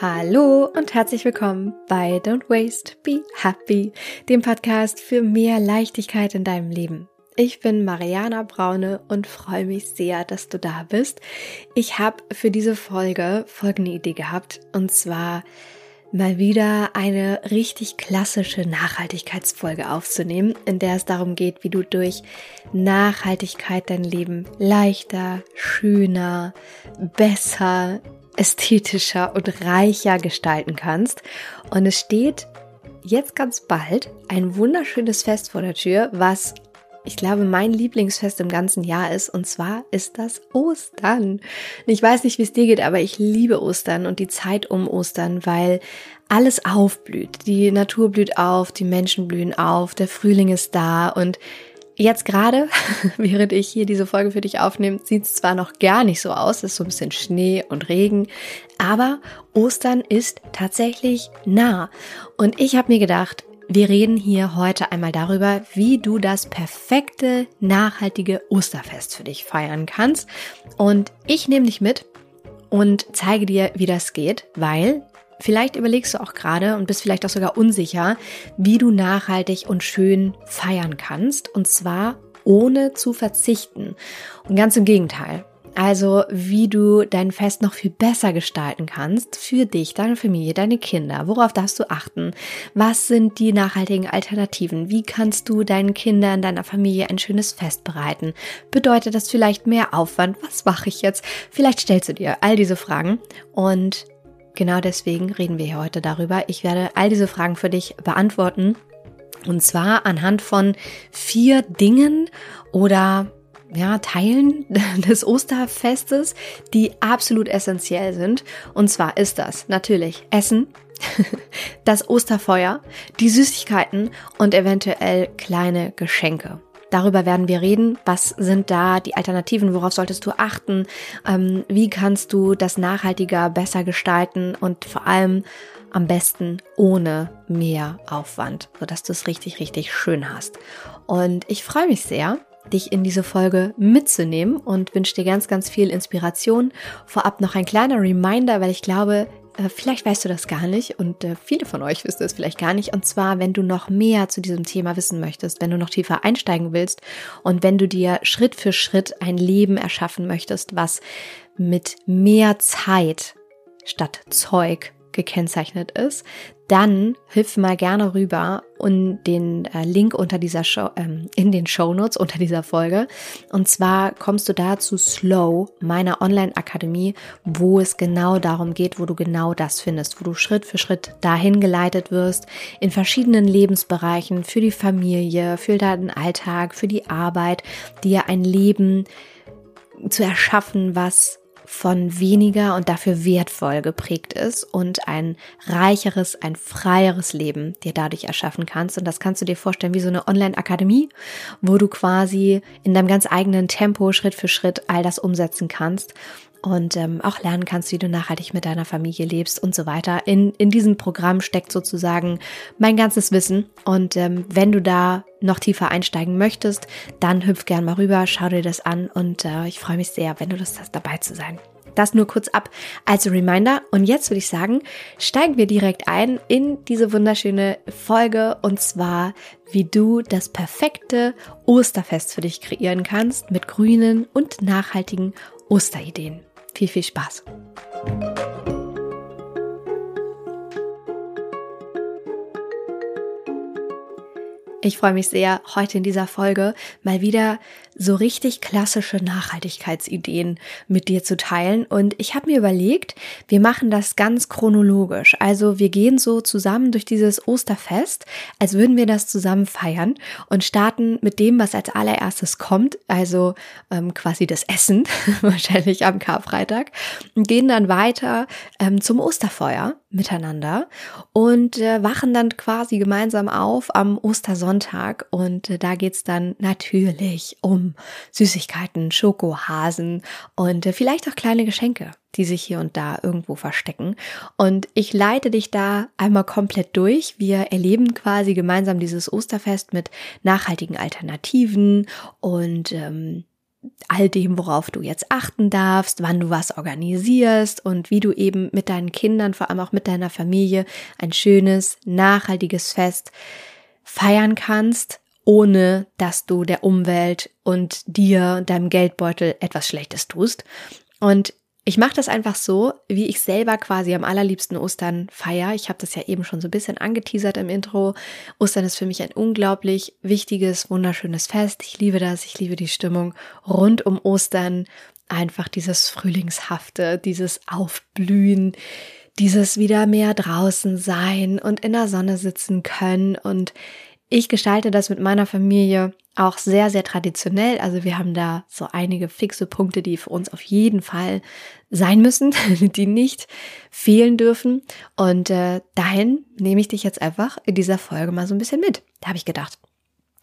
Hallo und herzlich willkommen bei Don't Waste, Be Happy, dem Podcast für mehr Leichtigkeit in deinem Leben. Ich bin Mariana Braune und freue mich sehr, dass du da bist. Ich habe für diese Folge folgende Idee gehabt und zwar mal wieder eine richtig klassische Nachhaltigkeitsfolge aufzunehmen, in der es darum geht, wie du durch Nachhaltigkeit dein Leben leichter, schöner, besser, ästhetischer und reicher gestalten kannst. Und es steht jetzt ganz bald ein wunderschönes Fest vor der Tür, was ich glaube, mein Lieblingsfest im ganzen Jahr ist. Und zwar ist das Ostern. Ich weiß nicht, wie es dir geht, aber ich liebe Ostern und die Zeit um Ostern, weil alles aufblüht. Die Natur blüht auf, die Menschen blühen auf, der Frühling ist da und Jetzt gerade, während ich hier diese Folge für dich aufnehme, sieht es zwar noch gar nicht so aus, es ist so ein bisschen Schnee und Regen, aber Ostern ist tatsächlich nah. Und ich habe mir gedacht, wir reden hier heute einmal darüber, wie du das perfekte, nachhaltige Osterfest für dich feiern kannst. Und ich nehme dich mit und zeige dir, wie das geht, weil vielleicht überlegst du auch gerade und bist vielleicht auch sogar unsicher, wie du nachhaltig und schön feiern kannst. Und zwar ohne zu verzichten. Und ganz im Gegenteil. Also wie du dein Fest noch viel besser gestalten kannst für dich, deine Familie, deine Kinder. Worauf darfst du achten? Was sind die nachhaltigen Alternativen? Wie kannst du deinen Kindern, deiner Familie ein schönes Fest bereiten? Bedeutet das vielleicht mehr Aufwand? Was mache ich jetzt? Vielleicht stellst du dir all diese Fragen und genau deswegen reden wir hier heute darüber. Ich werde all diese Fragen für dich beantworten. Und zwar anhand von vier Dingen oder ja, Teilen des Osterfestes, die absolut essentiell sind. Und zwar ist das natürlich Essen, das Osterfeuer, die Süßigkeiten und eventuell kleine Geschenke. Darüber werden wir reden. Was sind da die Alternativen? Worauf solltest du achten? Ähm, wie kannst du das nachhaltiger, besser gestalten und vor allem am besten ohne mehr Aufwand, sodass du es richtig, richtig schön hast. Und ich freue mich sehr, dich in diese Folge mitzunehmen und wünsche dir ganz, ganz viel Inspiration. Vorab noch ein kleiner Reminder, weil ich glaube, vielleicht weißt du das gar nicht und äh, viele von euch wissen es vielleicht gar nicht. Und zwar, wenn du noch mehr zu diesem Thema wissen möchtest, wenn du noch tiefer einsteigen willst und wenn du dir Schritt für Schritt ein Leben erschaffen möchtest, was mit mehr Zeit statt Zeug gekennzeichnet ist, dann hilf mal gerne rüber und den äh, Link unter dieser Show, ähm, in den Show Notes unter dieser Folge. Und zwar kommst du da zu Slow, meiner Online-Akademie, wo es genau darum geht, wo du genau das findest, wo du Schritt für Schritt dahin geleitet wirst, in verschiedenen Lebensbereichen, für die Familie, für deinen Alltag, für die Arbeit, dir ein Leben zu erschaffen, was von weniger und dafür wertvoll geprägt ist und ein reicheres, ein freieres Leben dir dadurch erschaffen kannst. Und das kannst du dir vorstellen wie so eine Online-Akademie, wo du quasi in deinem ganz eigenen Tempo Schritt für Schritt all das umsetzen kannst und ähm, auch lernen kannst, wie du nachhaltig mit deiner Familie lebst und so weiter. In, in diesem Programm steckt sozusagen mein ganzes Wissen. Und ähm, wenn du da noch tiefer einsteigen möchtest, dann hüpf gern mal rüber, schau dir das an und äh, ich freue mich sehr, wenn du das hast, dabei zu sein. Das nur kurz ab als Reminder. Und jetzt würde ich sagen, steigen wir direkt ein in diese wunderschöne Folge und zwar, wie du das perfekte Osterfest für dich kreieren kannst mit grünen und nachhaltigen Osterideen. Viel, viel Spaß! Ich freue mich sehr, heute in dieser Folge mal wieder so richtig klassische Nachhaltigkeitsideen mit dir zu teilen. Und ich habe mir überlegt, wir machen das ganz chronologisch. Also wir gehen so zusammen durch dieses Osterfest, als würden wir das zusammen feiern und starten mit dem, was als allererstes kommt, also ähm, quasi das Essen, wahrscheinlich am Karfreitag, und gehen dann weiter ähm, zum Osterfeuer miteinander und äh, wachen dann quasi gemeinsam auf am Ostersonntag und äh, da geht's dann natürlich um Süßigkeiten, Schokohasen und äh, vielleicht auch kleine Geschenke, die sich hier und da irgendwo verstecken. Und ich leite dich da einmal komplett durch. Wir erleben quasi gemeinsam dieses Osterfest mit nachhaltigen Alternativen und ähm, all dem, worauf du jetzt achten darfst, wann du was organisierst und wie du eben mit deinen Kindern, vor allem auch mit deiner Familie, ein schönes, nachhaltiges Fest feiern kannst, ohne dass du der Umwelt und dir, deinem Geldbeutel etwas Schlechtes tust. Und ich mache das einfach so, wie ich selber quasi am allerliebsten Ostern feiere. Ich habe das ja eben schon so ein bisschen angeteasert im Intro. Ostern ist für mich ein unglaublich wichtiges, wunderschönes Fest. Ich liebe das, ich liebe die Stimmung rund um Ostern. Einfach dieses Frühlingshafte, dieses Aufblühen, dieses wieder mehr draußen sein und in der Sonne sitzen können und ich gestalte das mit meiner Familie auch sehr, sehr traditionell. Also wir haben da so einige fixe Punkte, die für uns auf jeden Fall sein müssen, die nicht fehlen dürfen. Und äh, dahin nehme ich dich jetzt einfach in dieser Folge mal so ein bisschen mit. Da habe ich gedacht.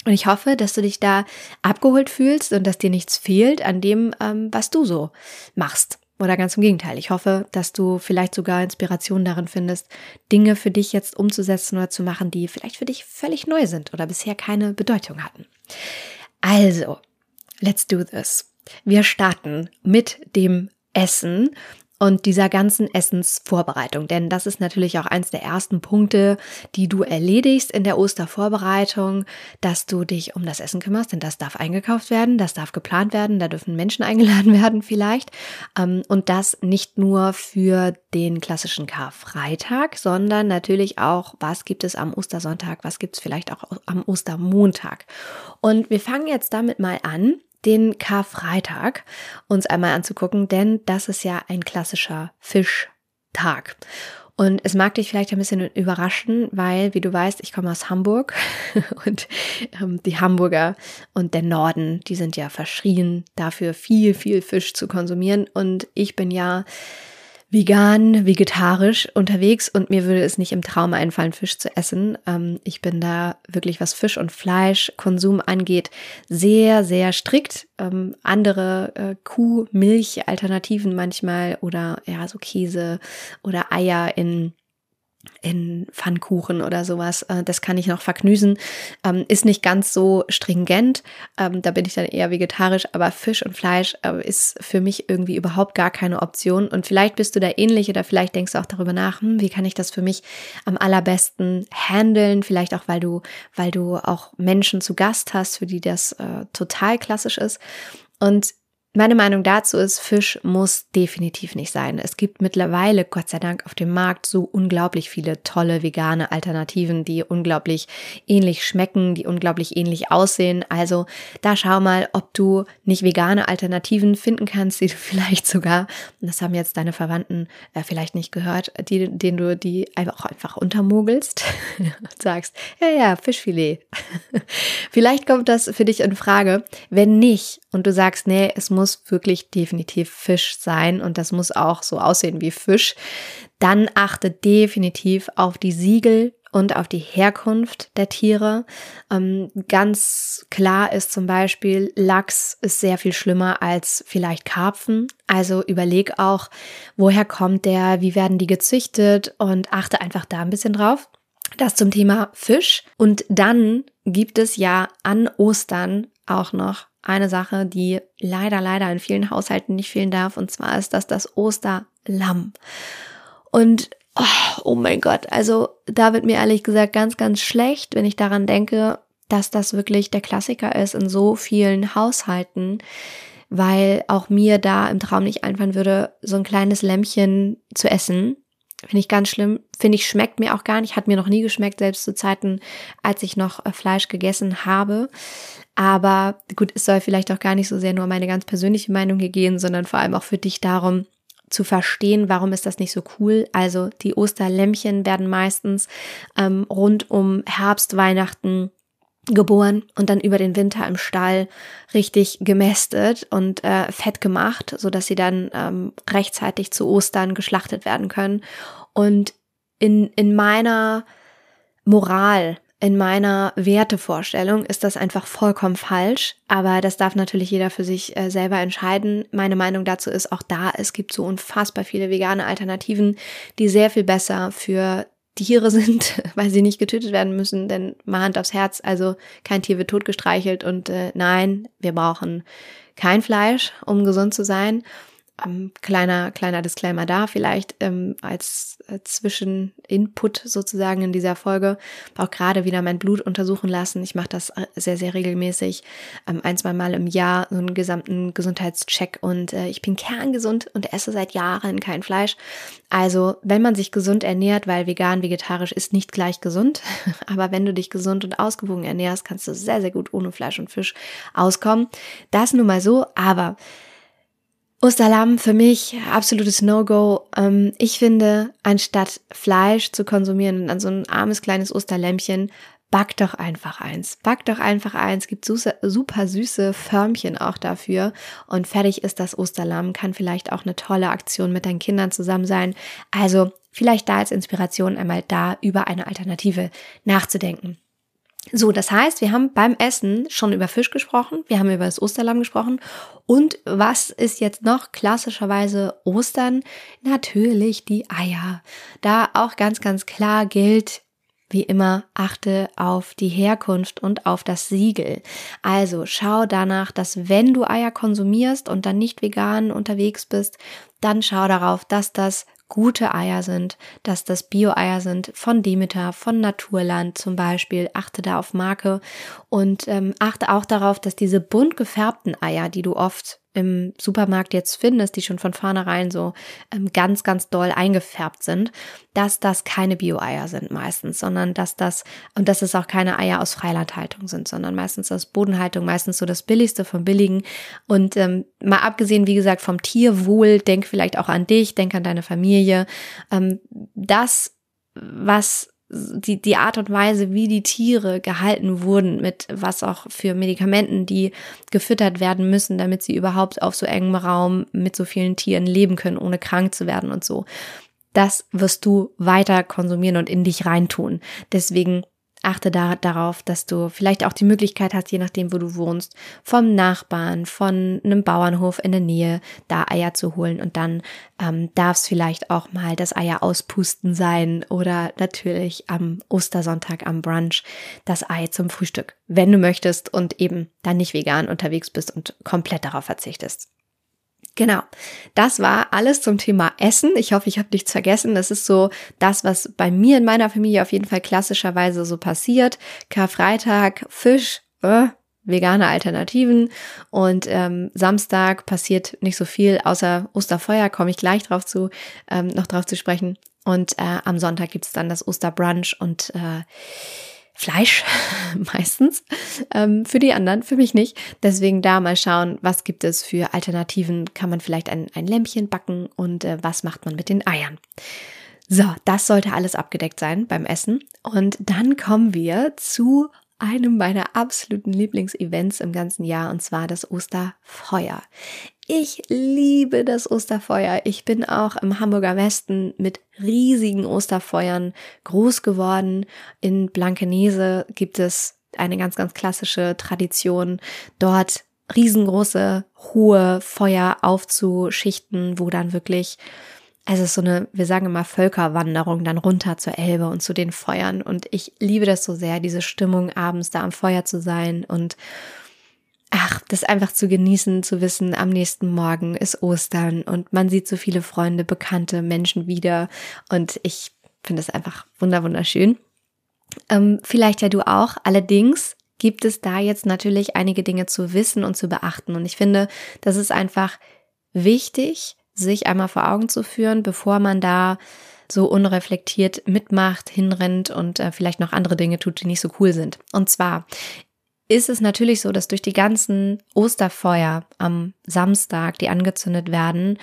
Und ich hoffe, dass du dich da abgeholt fühlst und dass dir nichts fehlt an dem, ähm, was du so machst. Oder ganz im Gegenteil. Ich hoffe, dass du vielleicht sogar Inspiration darin findest, Dinge für dich jetzt umzusetzen oder zu machen, die vielleicht für dich völlig neu sind oder bisher keine Bedeutung hatten. Also, let's do this. Wir starten mit dem Essen und dieser ganzen Essensvorbereitung. Denn das ist natürlich auch eins der ersten Punkte, die du erledigst in der Ostervorbereitung, dass du dich um das Essen kümmerst, denn das darf eingekauft werden, das darf geplant werden, da dürfen Menschen eingeladen werden vielleicht. Ähm, und das nicht nur für den klassischen Karfreitag, sondern natürlich auch, was gibt es am Ostersonntag, was gibt es vielleicht auch am Ostermontag. Und wir fangen jetzt damit mal an, den Karfreitag uns einmal anzugucken, denn das ist ja ein klassischer Fischtag. Und es mag dich vielleicht ein bisschen überraschen, weil, wie du weißt, ich komme aus Hamburg und ähm, die Hamburger und der Norden, die sind ja verschrien dafür, viel, viel Fisch zu konsumieren. Und ich bin ja vegan, vegetarisch unterwegs und mir würde es nicht im Traum einfallen, Fisch zu essen. Ähm, ich bin da wirklich, was Fisch- und Fleischkonsum angeht, sehr, sehr strikt. Ähm, andere äh, Kuh-, Milch-Alternativen manchmal oder ja, so Käse oder Eier in in Pfannkuchen oder sowas. Äh, das kann ich noch verknüsen. Ähm, ist nicht ganz so stringent. Ähm, da bin ich dann eher vegetarisch, aber Fisch und Fleisch äh, ist für mich irgendwie überhaupt gar keine Option. Und vielleicht bist du da ähnlich oder vielleicht denkst du auch darüber nach, hm, wie kann ich das für mich am allerbesten handeln? Vielleicht auch, weil du, weil du auch Menschen zu Gast hast, für die das äh, total klassisch ist. Und meine Meinung dazu ist, Fisch muss definitiv nicht sein. Es gibt mittlerweile, Gott sei Dank, auf dem Markt so unglaublich viele tolle vegane Alternativen, die unglaublich ähnlich schmecken, die unglaublich ähnlich aussehen. Also da schau mal, ob du nicht vegane Alternativen finden kannst, die du vielleicht sogar, das haben jetzt deine Verwandten äh, vielleicht nicht gehört, die, denen du die einfach, einfach untermogelst und sagst, ja, ja, Fischfilet. vielleicht kommt das für dich in Frage. Wenn nicht und du sagst, nee, es muss muss wirklich definitiv Fisch sein und das muss auch so aussehen wie Fisch, dann achte definitiv auf die Siegel und auf die Herkunft der Tiere. Ähm, ganz klar ist zum Beispiel, Lachs ist sehr viel schlimmer als vielleicht Karpfen. Also überleg auch, woher kommt der, wie werden die gezüchtet und achte einfach da ein bisschen drauf. Das zum Thema Fisch. Und dann gibt es ja an Ostern auch noch eine Sache, die leider, leider in vielen Haushalten nicht fehlen darf. Und zwar ist das das Osterlamm. Und oh, oh mein Gott, also da wird mir ehrlich gesagt ganz, ganz schlecht, wenn ich daran denke, dass das wirklich der Klassiker ist in so vielen Haushalten, weil auch mir da im Traum nicht einfallen würde, so ein kleines Lämmchen zu essen. Finde ich ganz schlimm. Finde ich, schmeckt mir auch gar nicht. Hat mir noch nie geschmeckt, selbst zu Zeiten, als ich noch äh, Fleisch gegessen habe. Aber gut, es soll vielleicht auch gar nicht so sehr nur meine ganz persönliche Meinung hier gehen, sondern vor allem auch für dich darum, zu verstehen, warum ist das nicht so cool. Also die Osterlämmchen werden meistens ähm, rund um Herbst, Weihnachten geboren und dann über den Winter im Stall richtig gemästet und äh, fett gemacht, so dass sie dann ähm, rechtzeitig zu Ostern geschlachtet werden können. Und in, in meiner Moral in meiner Wertevorstellung ist das einfach vollkommen falsch, aber das darf natürlich jeder für sich äh, selber entscheiden. Meine Meinung dazu ist auch da, es gibt so unfassbar viele vegane Alternativen, die sehr viel besser für Tiere sind, weil sie nicht getötet werden müssen, denn mal Hand aufs Herz, also kein Tier wird totgestreichelt und äh, nein, wir brauchen kein Fleisch, um gesund zu sein. Ähm, kleiner, kleiner Disclaimer da vielleicht ähm, als äh, Zwischeninput sozusagen in dieser Folge. Auch gerade wieder mein Blut untersuchen lassen. Ich mache das äh, sehr, sehr regelmäßig. Ähm, ein, zwei Mal im Jahr so einen gesamten Gesundheitscheck und äh, ich bin kerngesund und esse seit Jahren kein Fleisch. Also, wenn man sich gesund ernährt, weil vegan, vegetarisch ist nicht gleich gesund, aber wenn du dich gesund und ausgewogen ernährst, kannst du sehr, sehr gut ohne Fleisch und Fisch auskommen. Das nun mal so, aber Osterlamm für mich absolutes No-Go. Ähm, ich finde, anstatt Fleisch zu konsumieren und an so ein armes kleines Osterlämmchen, back doch einfach eins. Back doch einfach eins. Gibt super süße Förmchen auch dafür. Und fertig ist das Osterlamm. Kann vielleicht auch eine tolle Aktion mit deinen Kindern zusammen sein. Also vielleicht da als Inspiration einmal da über eine Alternative nachzudenken. So, das heißt, wir haben beim Essen schon über Fisch gesprochen, wir haben über das Osterlamm gesprochen und was ist jetzt noch klassischerweise Ostern? Natürlich die Eier. Da auch ganz, ganz klar gilt, wie immer, achte auf die Herkunft und auf das Siegel. Also schau danach, dass wenn du Eier konsumierst und dann nicht vegan unterwegs bist, dann schau darauf, dass das gute Eier sind, dass das Bio-Eier sind von Demeter, von Naturland zum Beispiel. Achte da auf Marke und ähm, achte auch darauf, dass diese bunt gefärbten Eier, die du oft im Supermarkt jetzt findest, die schon von vornherein so ähm, ganz, ganz doll eingefärbt sind, dass das keine Bio-Eier sind meistens, sondern dass das, und dass es auch keine Eier aus Freilandhaltung sind, sondern meistens aus Bodenhaltung, meistens so das Billigste vom Billigen. Und ähm, mal abgesehen, wie gesagt, vom Tierwohl, denk vielleicht auch an dich, denk an deine Familie. Ähm, das, was die, die Art und Weise, wie die Tiere gehalten wurden, mit was auch für Medikamenten, die gefüttert werden müssen, damit sie überhaupt auf so engem Raum mit so vielen Tieren leben können, ohne krank zu werden und so. Das wirst du weiter konsumieren und in dich reintun. Deswegen achte da, darauf, dass du vielleicht auch die Möglichkeit hast, je nachdem, wo du wohnst, vom Nachbarn, von einem Bauernhof in der Nähe, da Eier zu holen. Und dann ähm, darf es vielleicht auch mal das Eier auspusten sein oder natürlich am Ostersonntag am Brunch das Ei zum Frühstück, wenn du möchtest und eben dann nicht vegan unterwegs bist und komplett darauf verzichtest. Genau, das war alles zum Thema Essen. Ich hoffe, ich habe nichts vergessen. Das ist so das, was bei mir in meiner Familie auf jeden Fall klassischerweise so passiert. Karfreitag, Fisch, äh, vegane Alternativen und ähm, Samstag passiert nicht so viel, außer Osterfeuer, komme ich gleich drauf zu, ähm, noch drauf zu sprechen. Und äh, am Sonntag gibt's dann das Osterbrunch und äh, Fleisch meistens. Ähm, für die anderen, für mich nicht. Deswegen da mal schauen, was gibt es für Alternativen. Kann man vielleicht ein, ein Lämpchen backen und äh, was macht man mit den Eiern? So, das sollte alles abgedeckt sein beim Essen. Und dann kommen wir zu einem meiner absoluten Lieblingsevents im ganzen Jahr und zwar das Osterfeuer. Ich liebe das Osterfeuer. Ich bin auch im Hamburger Westen mit riesigen Osterfeuern groß geworden. In Blankenese gibt es eine ganz, ganz klassische Tradition, dort riesengroße, hohe Feuer aufzuschichten, wo dann wirklich, es ist so eine, wir sagen immer Völkerwanderung dann runter zur Elbe und zu den Feuern. Und ich liebe das so sehr, diese Stimmung abends da am Feuer zu sein und ach, das einfach zu genießen, zu wissen, am nächsten Morgen ist Ostern und man sieht so viele Freunde, bekannte Menschen wieder und ich finde es einfach wunderschön. Ähm, vielleicht ja du auch. Allerdings gibt es da jetzt natürlich einige Dinge zu wissen und zu beachten und ich finde, das ist einfach wichtig, sich einmal vor Augen zu führen, bevor man da so unreflektiert mitmacht, hinrennt und äh, vielleicht noch andere Dinge tut, die nicht so cool sind. Und zwar ist es natürlich so, dass durch die ganzen Osterfeuer am Samstag, die angezündet werden,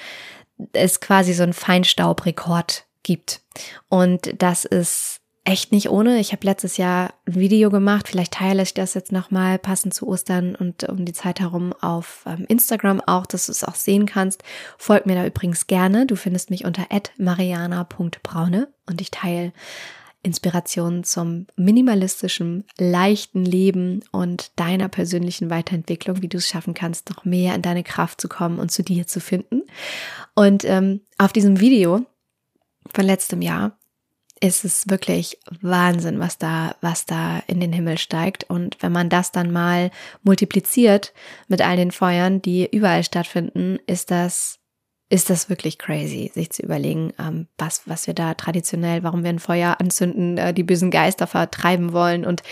es quasi so einen Feinstaubrekord gibt. Und das ist echt nicht ohne. Ich habe letztes Jahr ein Video gemacht, vielleicht teile ich das jetzt nochmal passend zu Ostern und um die Zeit herum auf ähm, Instagram auch, dass du es auch sehen kannst. Folg mir da übrigens gerne. Du findest mich unter mariana.braune und ich teile Inspiration zum minimalistischen, leichten Leben und deiner persönlichen Weiterentwicklung, wie du es schaffen kannst, noch mehr in deine Kraft zu kommen und zu dir zu finden. Und ähm, auf diesem Video von letztem Jahr ist es wirklich Wahnsinn, was da, was da in den Himmel steigt. Und wenn man das dann mal multipliziert mit all den Feuern, die überall stattfinden, ist das ist das wirklich crazy, sich zu überlegen, ähm, was, was wir da traditionell, warum wir ein Feuer anzünden, äh, die bösen Geister vertreiben wollen und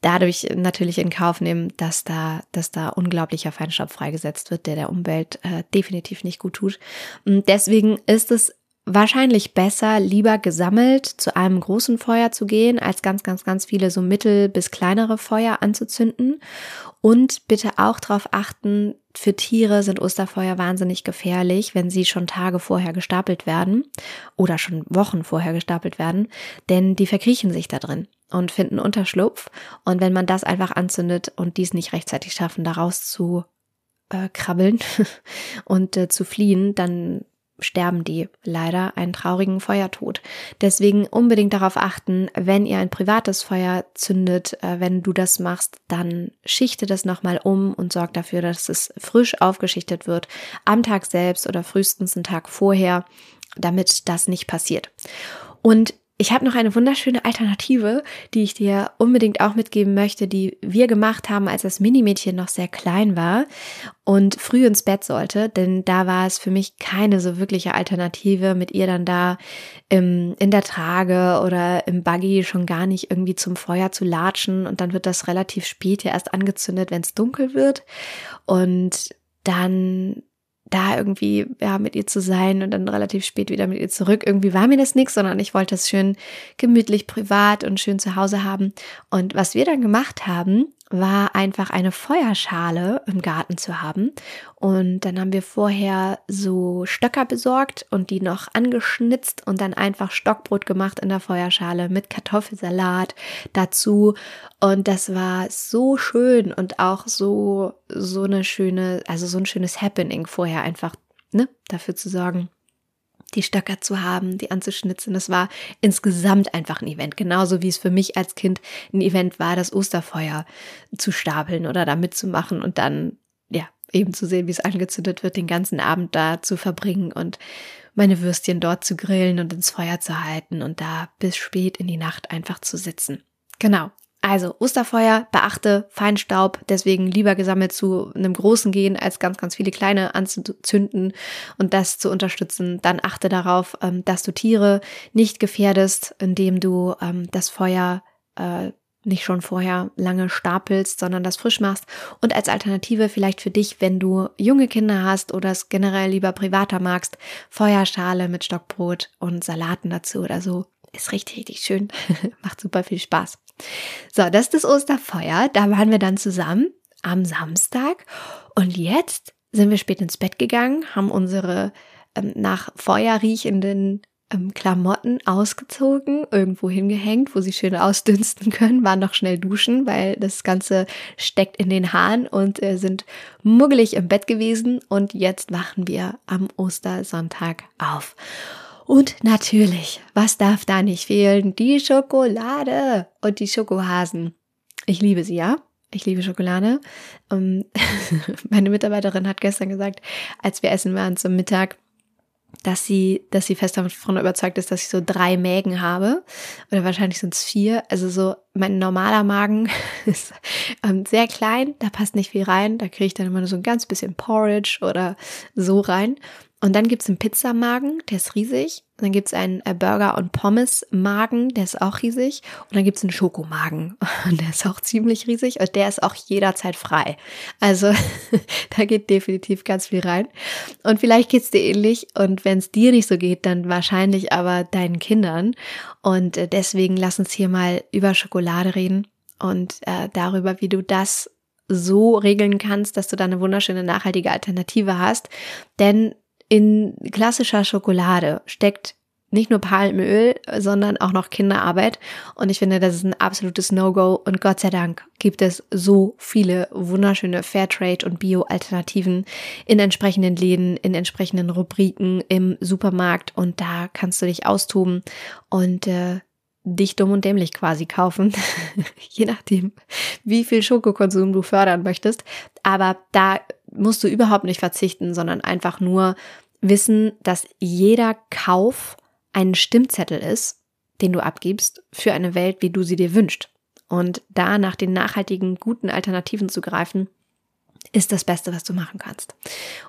dadurch natürlich in Kauf nehmen, dass da, dass da unglaublicher Feinstaub freigesetzt wird, der der Umwelt äh, definitiv nicht gut tut. Und deswegen ist es wahrscheinlich besser, lieber gesammelt zu einem großen Feuer zu gehen, als ganz, ganz, ganz viele so mittel- bis kleinere Feuer anzuzünden. Und bitte auch darauf achten, für Tiere sind Osterfeuer wahnsinnig gefährlich, wenn sie schon Tage vorher gestapelt werden oder schon Wochen vorher gestapelt werden, denn die verkriechen sich da drin und finden Unterschlupf. Und wenn man das einfach anzündet und dies nicht rechtzeitig schaffen, daraus zu äh, krabbeln und äh, zu fliehen, dann sterben die leider einen traurigen Feuertod. Deswegen unbedingt darauf achten, wenn ihr ein privates Feuer zündet, äh, wenn du das machst, dann schichte das nochmal um und sorg dafür, dass es frisch aufgeschichtet wird am Tag selbst oder frühestens einen Tag vorher, damit das nicht passiert. Und ich habe noch eine wunderschöne Alternative, die ich dir unbedingt auch mitgeben möchte, die wir gemacht haben, als das Minimädchen noch sehr klein war und früh ins Bett sollte, denn da war es für mich keine so wirkliche Alternative, mit ihr dann da im, in der Trage oder im Buggy schon gar nicht irgendwie zum Feuer zu latschen. Und dann wird das relativ spät ja erst angezündet, wenn es dunkel wird. Und dann da irgendwie ja mit ihr zu sein und dann relativ spät wieder mit ihr zurück. Irgendwie war mir das nichts, sondern ich wollte es schön gemütlich, privat und schön zu Hause haben. Und was wir dann gemacht haben, war einfach eine Feuerschale im Garten zu haben. Und dann haben wir vorher so Stöcker besorgt und die noch angeschnitzt und dann einfach Stockbrot gemacht in der Feuerschale mit Kartoffelsalat dazu. Und das war so schön und auch so, so eine schöne, also so ein schönes Happening vorher einfach, ne, dafür zu sorgen die Stöcker zu haben, die anzuschnitzen. Das war insgesamt einfach ein Event. Genauso wie es für mich als Kind ein Event war, das Osterfeuer zu stapeln oder da mitzumachen und dann, ja, eben zu sehen, wie es angezündet wird, den ganzen Abend da zu verbringen und meine Würstchen dort zu grillen und ins Feuer zu halten und da bis spät in die Nacht einfach zu sitzen. Genau. Also Osterfeuer, beachte Feinstaub, deswegen lieber gesammelt zu einem großen gehen, als ganz, ganz viele kleine anzuzünden und das zu unterstützen. Dann achte darauf, ähm, dass du Tiere nicht gefährdest, indem du ähm, das Feuer äh, nicht schon vorher lange stapelst, sondern das frisch machst. Und als Alternative vielleicht für dich, wenn du junge Kinder hast oder es generell lieber privater magst, Feuerschale mit Stockbrot und Salaten dazu oder so. Ist richtig, richtig schön. Macht super viel Spaß. So, das ist das Osterfeuer. Da waren wir dann zusammen am Samstag. Und jetzt sind wir spät ins Bett gegangen, haben unsere ähm, nach Feuer riechenden ähm, Klamotten ausgezogen, irgendwo hingehängt, wo sie schön ausdünsten können, waren noch schnell duschen, weil das Ganze steckt in den Haaren und äh, sind muggelig im Bett gewesen. Und jetzt wachen wir am Ostersonntag auf. Und natürlich, was darf da nicht fehlen? Die Schokolade und die Schokohasen. Ich liebe sie, ja. Ich liebe Schokolade. Ähm, meine Mitarbeiterin hat gestern gesagt, als wir essen waren zum Mittag, dass sie, dass sie fest davon überzeugt ist, dass ich so drei Mägen habe. Oder wahrscheinlich sind es vier. Also so mein normaler Magen ist ähm, sehr klein, da passt nicht viel rein. Da kriege ich dann immer nur so ein ganz bisschen Porridge oder so rein. Und dann gibt's einen Pizzamagen, der ist riesig. Und dann gibt's einen äh, Burger- und Pommes-Magen, der ist auch riesig. Und dann gibt's einen Schokomagen, und der ist auch ziemlich riesig. Und der ist auch jederzeit frei. Also da geht definitiv ganz viel rein. Und vielleicht geht's dir ähnlich. Und wenn es dir nicht so geht, dann wahrscheinlich aber deinen Kindern. Und äh, deswegen lass uns hier mal über Schokolade reden und äh, darüber, wie du das so regeln kannst, dass du da eine wunderschöne nachhaltige Alternative hast. Denn in klassischer Schokolade steckt nicht nur Palmöl, sondern auch noch Kinderarbeit. Und ich finde, das ist ein absolutes No-Go. Und Gott sei Dank gibt es so viele wunderschöne Fairtrade- und Bio-Alternativen in entsprechenden Läden, in entsprechenden Rubriken im Supermarkt. Und da kannst du dich austoben und äh, dich dumm und dämlich quasi kaufen. Je nachdem, wie viel Schokokonsum du fördern möchtest. Aber da musst du überhaupt nicht verzichten, sondern einfach nur wissen, dass jeder Kauf ein Stimmzettel ist, den du abgibst, für eine Welt, wie du sie dir wünschst. Und da nach den nachhaltigen, guten Alternativen zu greifen, ist das Beste, was du machen kannst.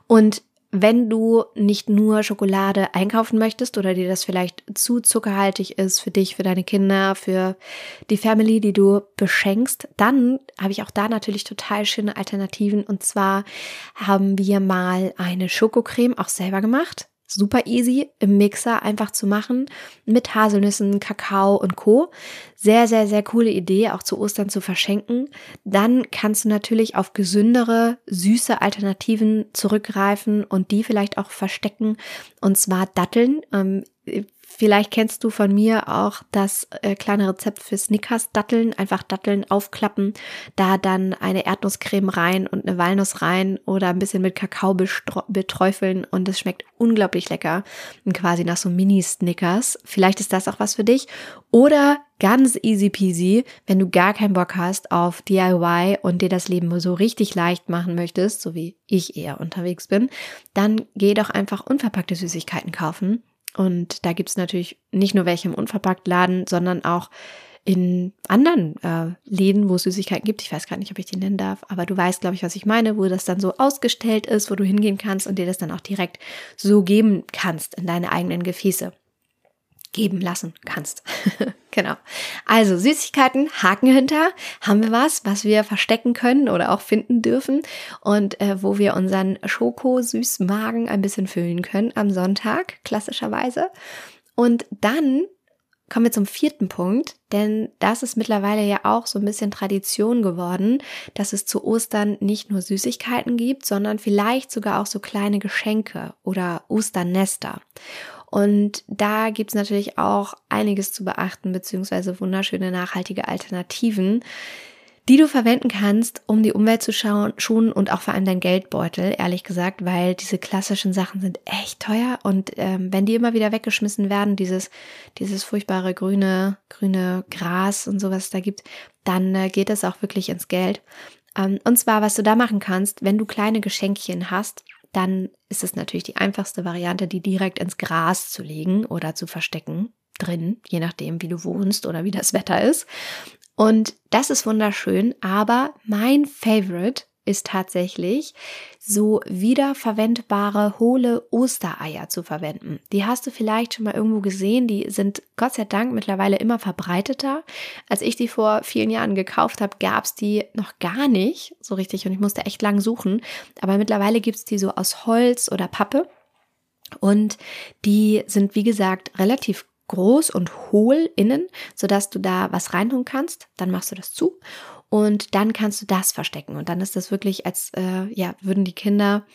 Und wenn du nicht nur Schokolade einkaufen möchtest oder dir das vielleicht zu zuckerhaltig ist für dich, für deine Kinder, für die Family, die du beschenkst, dann habe ich auch da natürlich total schöne Alternativen. Und zwar haben wir mal eine Schokocreme auch selber gemacht super easy im Mixer einfach zu machen mit Haselnüssen, Kakao und Co. Sehr, sehr, sehr coole Idee, auch zu Ostern zu verschenken. Dann kannst du natürlich auf gesündere, süße Alternativen zurückgreifen und die vielleicht auch verstecken. Und zwar Datteln. Ähm, Vielleicht kennst du von mir auch das äh, kleine Rezept für Snickers Datteln. Einfach Datteln aufklappen, da dann eine Erdnusscreme rein und eine Walnuss rein oder ein bisschen mit Kakao beträufeln und es schmeckt unglaublich lecker. Und quasi nach so Mini-Snickers. Vielleicht ist das auch was für dich. Oder ganz easy peasy, wenn du gar keinen Bock hast auf DIY und dir das Leben so richtig leicht machen möchtest, so wie ich eher unterwegs bin, dann geh doch einfach unverpackte Süßigkeiten kaufen und da gibt es natürlich nicht nur welche im Unverpacktladen, sondern auch in anderen äh, Läden, wo es Süßigkeiten gibt. Ich weiß gar nicht, ob ich die nennen darf, aber du weißt, glaube ich, was ich meine, wo das dann so ausgestellt ist, wo du hingehen kannst und dir das dann auch direkt so geben kannst in deine eigenen Gefäße geben lassen kannst. genau. Also Süßigkeiten, Haken hinter, haben wir was, was wir verstecken können oder auch finden dürfen und äh, wo wir unseren Schoko-Süßmagen ein bisschen füllen können am Sonntag, klassischerweise. Und dann kommen wir zum vierten Punkt, denn das ist mittlerweile ja auch so ein bisschen Tradition geworden, dass es zu Ostern nicht nur Süßigkeiten gibt, sondern vielleicht sogar auch so kleine Geschenke oder Osternester. Und da gibt's natürlich auch einiges zu beachten, beziehungsweise wunderschöne nachhaltige Alternativen, die du verwenden kannst, um die Umwelt zu schonen und auch vor allem dein Geldbeutel, ehrlich gesagt, weil diese klassischen Sachen sind echt teuer und ähm, wenn die immer wieder weggeschmissen werden, dieses, dieses furchtbare grüne, grüne Gras und sowas da gibt, dann äh, geht es auch wirklich ins Geld. Ähm, und zwar, was du da machen kannst, wenn du kleine Geschenkchen hast, dann ist es natürlich die einfachste Variante, die direkt ins Gras zu legen oder zu verstecken drin, je nachdem, wie du wohnst oder wie das Wetter ist. Und das ist wunderschön, aber mein Favorite ist tatsächlich, so wiederverwendbare hohle Ostereier zu verwenden. Die hast du vielleicht schon mal irgendwo gesehen. Die sind Gott sei Dank mittlerweile immer verbreiteter. Als ich die vor vielen Jahren gekauft habe, gab es die noch gar nicht so richtig und ich musste echt lang suchen. Aber mittlerweile gibt es die so aus Holz oder Pappe. Und die sind, wie gesagt, relativ groß und hohl innen, sodass du da was reintun kannst. Dann machst du das zu und dann kannst du das verstecken. Und dann ist das wirklich, als äh, ja, würden die Kinder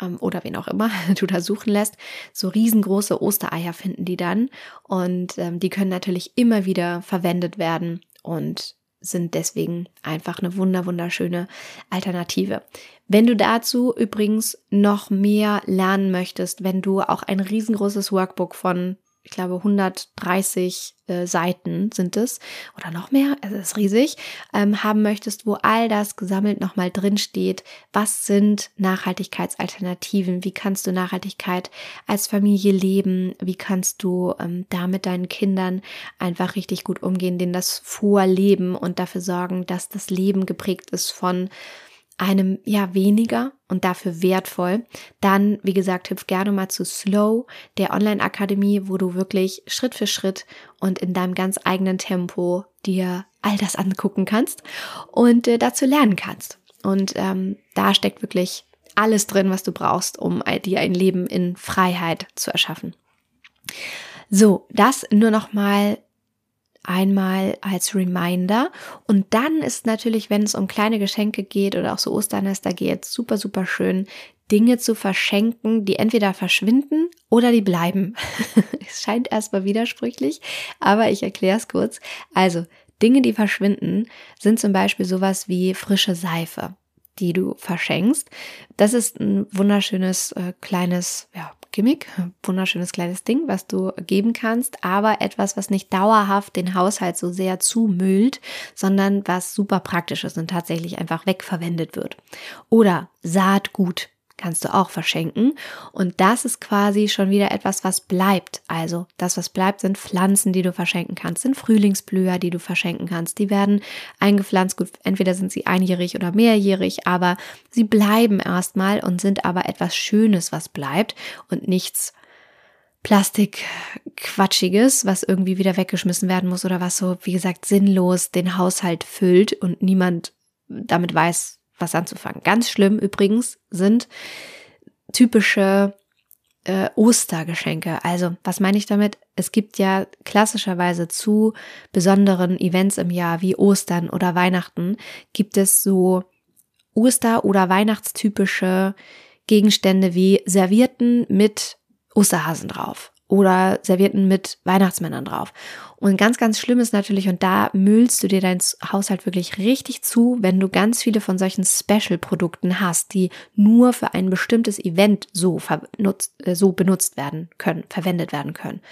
ähm, oder wen auch immer du da suchen lässt, so riesengroße Ostereier finden die dann. Und ähm, die können natürlich immer wieder verwendet werden und sind deswegen einfach eine wunder wunderschöne Alternative. Wenn du dazu übrigens noch mehr lernen möchtest, wenn du auch ein riesengroßes Workbook von ich glaube 130 äh, Seiten sind es oder noch mehr, es ist riesig, ähm, haben möchtest, wo all das gesammelt nochmal drin steht. Was sind Nachhaltigkeitsalternativen? Wie kannst du Nachhaltigkeit als Familie leben? Wie kannst du ähm, da mit deinen Kindern einfach richtig gut umgehen, denen das vorleben und dafür sorgen, dass das Leben geprägt ist von einem ja weniger und dafür wertvoll, dann, wie gesagt, hüpf gerne mal zu Slow, der Online-Akademie, wo du wirklich Schritt für Schritt und in deinem ganz eigenen Tempo dir all das angucken kannst und äh, dazu lernen kannst. Und ähm, da steckt wirklich alles drin, was du brauchst, um dir ein Leben in Freiheit zu erschaffen. So, das nur noch mal einmal als Reminder. Und dann ist natürlich, wenn es um kleine Geschenke geht oder auch so Osternester geht, super, super schön, Dinge zu verschenken, die entweder verschwinden oder die bleiben. es scheint erstmal widersprüchlich, aber ich erkläre es kurz. Also, Dinge, die verschwinden, sind zum Beispiel sowas wie frische Seife die du verschenkst. Das ist ein wunderschönes äh, kleines ja, Gimmick, wunderschönes kleines Ding, was du geben kannst, aber etwas, was nicht dauerhaft den Haushalt so sehr zumüllt, sondern was super praktisch ist und tatsächlich einfach wegverwendet wird. Oder Saatgut kannst du auch verschenken. Und das ist quasi schon wieder etwas, was bleibt. Also das, was bleibt, sind Pflanzen, die du verschenken kannst, sind Frühlingsblüher, die du verschenken kannst. Die werden eingepflanzt. Gut, entweder sind sie einjährig oder mehrjährig, aber sie bleiben erstmal und sind aber etwas Schönes, was bleibt und nichts Plastikquatschiges, was irgendwie wieder weggeschmissen werden muss oder was so, wie gesagt, sinnlos den Haushalt füllt und niemand damit weiß, was anzufangen. Ganz schlimm übrigens sind typische äh, Ostergeschenke. Also, was meine ich damit? Es gibt ja klassischerweise zu besonderen Events im Jahr wie Ostern oder Weihnachten gibt es so Oster- oder Weihnachtstypische Gegenstände wie Servierten mit Osterhasen drauf oder Servietten mit Weihnachtsmännern drauf. Und ganz, ganz schlimm ist natürlich, und da müllst du dir dein Haushalt wirklich richtig zu, wenn du ganz viele von solchen Special-Produkten hast, die nur für ein bestimmtes Event so, äh, so benutzt werden können, verwendet werden können.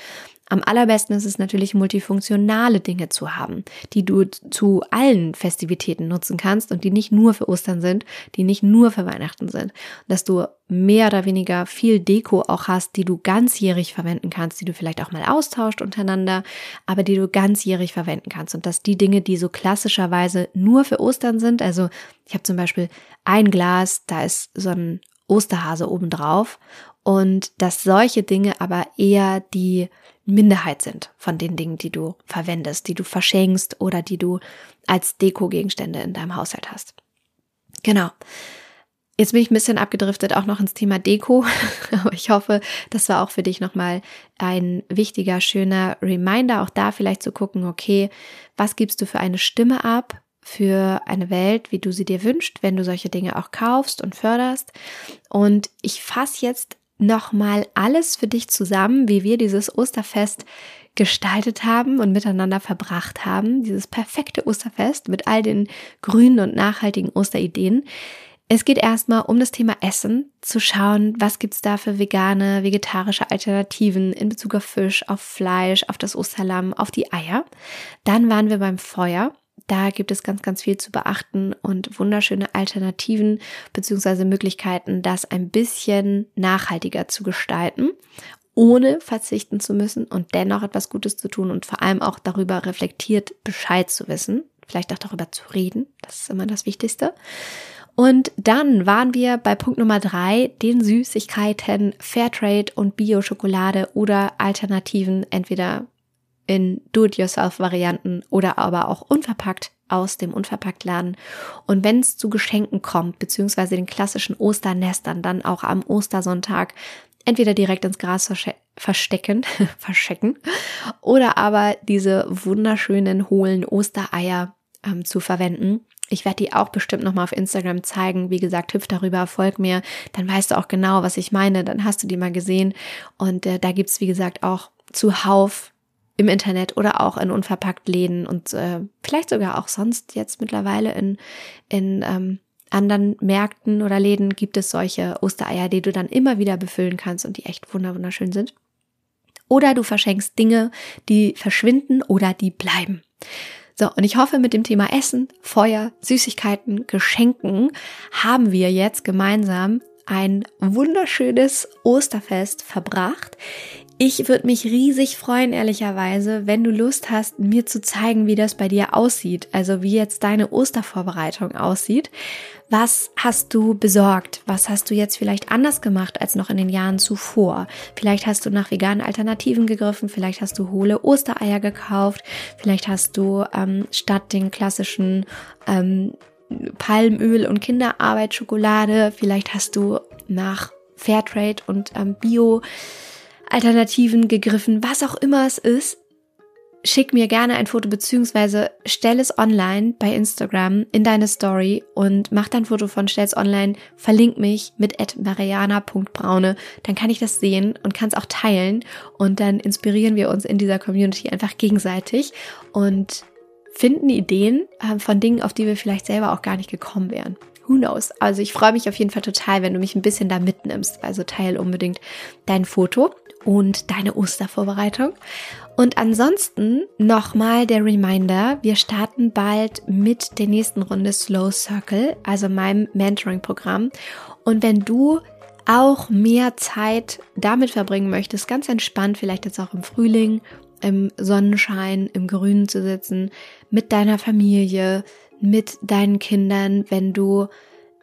Am allerbesten ist es natürlich, multifunktionale Dinge zu haben, die du zu allen Festivitäten nutzen kannst und die nicht nur für Ostern sind, die nicht nur für Weihnachten sind. Dass du mehr oder weniger viel Deko auch hast, die du ganzjährig verwenden kannst, die du vielleicht auch mal austauscht untereinander, aber die du ganzjährig verwenden kannst. Und dass die Dinge, die so klassischerweise nur für Ostern sind, also ich habe zum Beispiel ein Glas, da ist so ein Osterhase obendrauf und dass solche Dinge aber eher die Minderheit sind von den Dingen, die du verwendest, die du verschenkst oder die du als Deko-Gegenstände in deinem Haushalt hast. Genau. Jetzt bin ich ein bisschen abgedriftet auch noch ins Thema Deko, aber ich hoffe, das war auch für dich nochmal ein wichtiger, schöner Reminder, auch da vielleicht zu gucken, okay, was gibst du für eine Stimme ab, für eine Welt, wie du sie dir wünschst, wenn du solche Dinge auch kaufst und förderst. Und ich fasse jetzt nochmal alles für dich zusammen, wie wir dieses Osterfest gestaltet haben und miteinander verbracht haben. Dieses perfekte Osterfest mit all den grünen und nachhaltigen Osterideen. Es geht erstmal um das Thema Essen, zu schauen, was gibt's da für vegane, vegetarische Alternativen in Bezug auf Fisch, auf Fleisch, auf das Osterlamm, auf die Eier. Dann waren wir beim Feuer da gibt es ganz, ganz viel zu beachten und wunderschöne Alternativen beziehungsweise Möglichkeiten, das ein bisschen nachhaltiger zu gestalten, ohne verzichten zu müssen und dennoch etwas Gutes zu tun und vor allem auch darüber reflektiert Bescheid zu wissen, vielleicht auch darüber zu reden. Das ist immer das Wichtigste. Und dann waren wir bei Punkt Nummer drei, den Süßigkeiten, Fairtrade und Bio-Schokolade oder Alternativen, entweder in Do-it-yourself-Varianten oder aber auch unverpackt aus dem Unverpacktladen. Und wenn es zu Geschenken kommt, beziehungsweise den klassischen Osternestern, dann auch am Ostersonntag entweder direkt ins Gras verstecken, verstecken oder aber diese wunderschönen hohlen Ostereier ähm, zu verwenden. Ich werde die auch bestimmt nochmal auf Instagram zeigen. Wie gesagt, hüpf darüber, folg mir, dann weißt du auch genau, was ich meine. Dann hast du die mal gesehen. Und äh, da gibt's wie gesagt, auch zuhauf im Internet oder auch in unverpackt Läden und äh, vielleicht sogar auch sonst jetzt mittlerweile in, in ähm, anderen Märkten oder Läden gibt es solche Ostereier, die du dann immer wieder befüllen kannst und die echt wunderschön sind. Oder du verschenkst Dinge, die verschwinden oder die bleiben. So, und ich hoffe, mit dem Thema Essen, Feuer, Süßigkeiten, Geschenken haben wir jetzt gemeinsam ein wunderschönes Osterfest verbracht. Ich würde mich riesig freuen, ehrlicherweise, wenn du Lust hast, mir zu zeigen, wie das bei dir aussieht. Also wie jetzt deine Ostervorbereitung aussieht. Was hast du besorgt? Was hast du jetzt vielleicht anders gemacht als noch in den Jahren zuvor? Vielleicht hast du nach veganen Alternativen gegriffen, vielleicht hast du hohle Ostereier gekauft, vielleicht hast du ähm, statt den klassischen ähm, Palmöl und Kinderarbeit Schokolade, vielleicht hast du nach Fairtrade und ähm, Bio Alternativen gegriffen, was auch immer es ist. Schick mir gerne ein Foto beziehungsweise stell es online bei Instagram in deine Story und mach dein Foto von stell's online, verlink mich mit mariana.braune, dann kann ich das sehen und kann es auch teilen und dann inspirieren wir uns in dieser Community einfach gegenseitig. Und finden Ideen äh, von Dingen, auf die wir vielleicht selber auch gar nicht gekommen wären. who knows? Also ich freue mich auf jeden Fall total, wenn du mich ein bisschen da mitnimmst. Also teile unbedingt dein Foto und deine Ostervorbereitung. Und ansonsten nochmal der Reminder, wir starten bald mit der nächsten Runde Slow Circle, also meinem Mentoring-Programm. Und wenn du auch mehr Zeit damit verbringen möchtest, ganz entspannt, vielleicht jetzt auch im Frühling, im Sonnenschein, im Grünen zu sitzen, mit deiner Familie, mit deinen Kindern, wenn du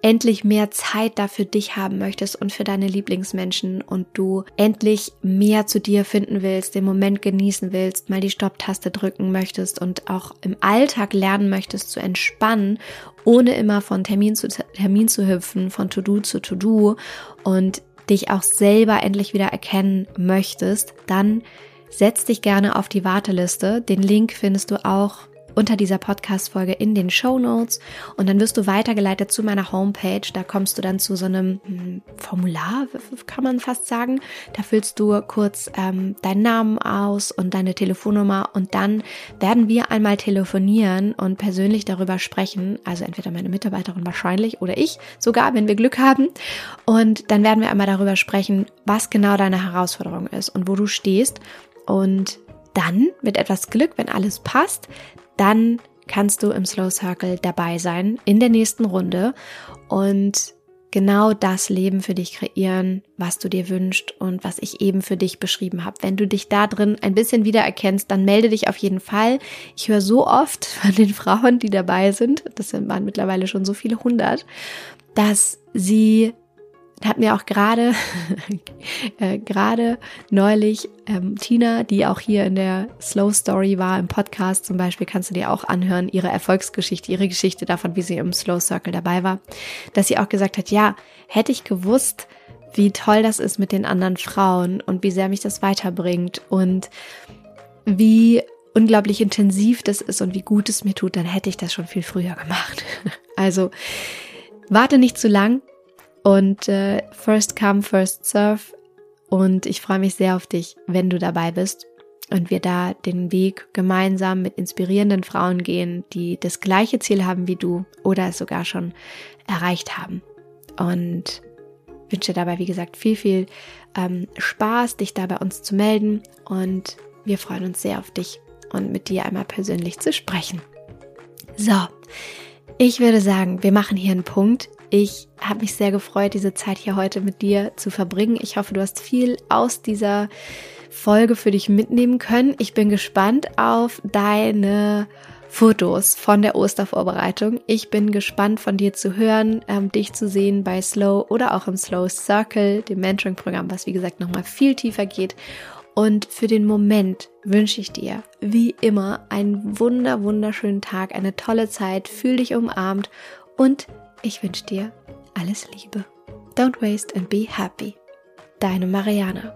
endlich mehr Zeit da für dich haben möchtest und für deine Lieblingsmenschen und du endlich mehr zu dir finden willst, den Moment genießen willst, mal die Stopptaste drücken möchtest und auch im Alltag lernen möchtest zu entspannen, ohne immer von Termin zu Termin zu hüpfen, von To-Do zu To-Do und dich auch selber endlich wieder erkennen möchtest, dann setz dich gerne auf die Warteliste. Den Link findest du auch unter dieser Podcast-Folge in den Show Notes und dann wirst du weitergeleitet zu meiner Homepage. Da kommst du dann zu so einem hm, Formular, kann man fast sagen. Da füllst du kurz ähm, deinen Namen aus und deine Telefonnummer und dann werden wir einmal telefonieren und persönlich darüber sprechen. Also entweder meine Mitarbeiterin wahrscheinlich oder ich sogar, wenn wir Glück haben. Und dann werden wir einmal darüber sprechen, was genau deine Herausforderung ist und wo du stehst. Und dann mit etwas Glück, wenn alles passt, dann kannst du im Slow Circle dabei sein in der nächsten Runde und genau das Leben für dich kreieren, was du dir wünschst und was ich eben für dich beschrieben habe. Wenn du dich da drin ein bisschen wiedererkennst, dann melde dich auf jeden Fall. Ich höre so oft von den Frauen, die dabei sind, das sind mittlerweile schon so viele hundert, dass sie hat mir auch gerade äh, gerade neulich ähm, Tina, die auch hier in der Slow Story war im Podcast zum Beispiel, kannst du dir auch anhören, ihre Erfolgsgeschichte, ihre Geschichte davon, wie sie im Slow Circle dabei war, dass sie auch gesagt hat, ja, hätte ich gewusst, wie toll das ist mit den anderen Frauen und wie sehr mich das weiterbringt und wie unglaublich intensiv das ist und wie gut es mir tut, dann hätte ich das schon viel früher gemacht. Also warte nicht zu lang, und äh, first come, first serve. Und ich freue mich sehr auf dich, wenn du dabei bist und wir da den Weg gemeinsam mit inspirierenden Frauen gehen, die das gleiche Ziel haben wie du oder es sogar schon erreicht haben. Und wünsche dabei, wie gesagt, viel, viel ähm, Spaß, dich da bei uns zu melden. Und wir freuen uns sehr auf dich und mit dir einmal persönlich zu sprechen. So, ich würde sagen, wir machen hier einen Punkt. Ich habe mich sehr gefreut, diese Zeit hier heute mit dir zu verbringen. Ich hoffe, du hast viel aus dieser Folge für dich mitnehmen können. Ich bin gespannt auf deine Fotos von der Ostervorbereitung. Ich bin gespannt von dir zu hören, ähm, dich zu sehen bei Slow oder auch im Slow Circle, dem Mentoring-Programm, was wie gesagt nochmal viel tiefer geht. Und für den Moment wünsche ich dir, wie immer, einen wunder, wunderschönen Tag, eine tolle Zeit, fühl dich umarmt und ich wünsche dir alles Liebe. Don't waste and be happy. Deine Mariana.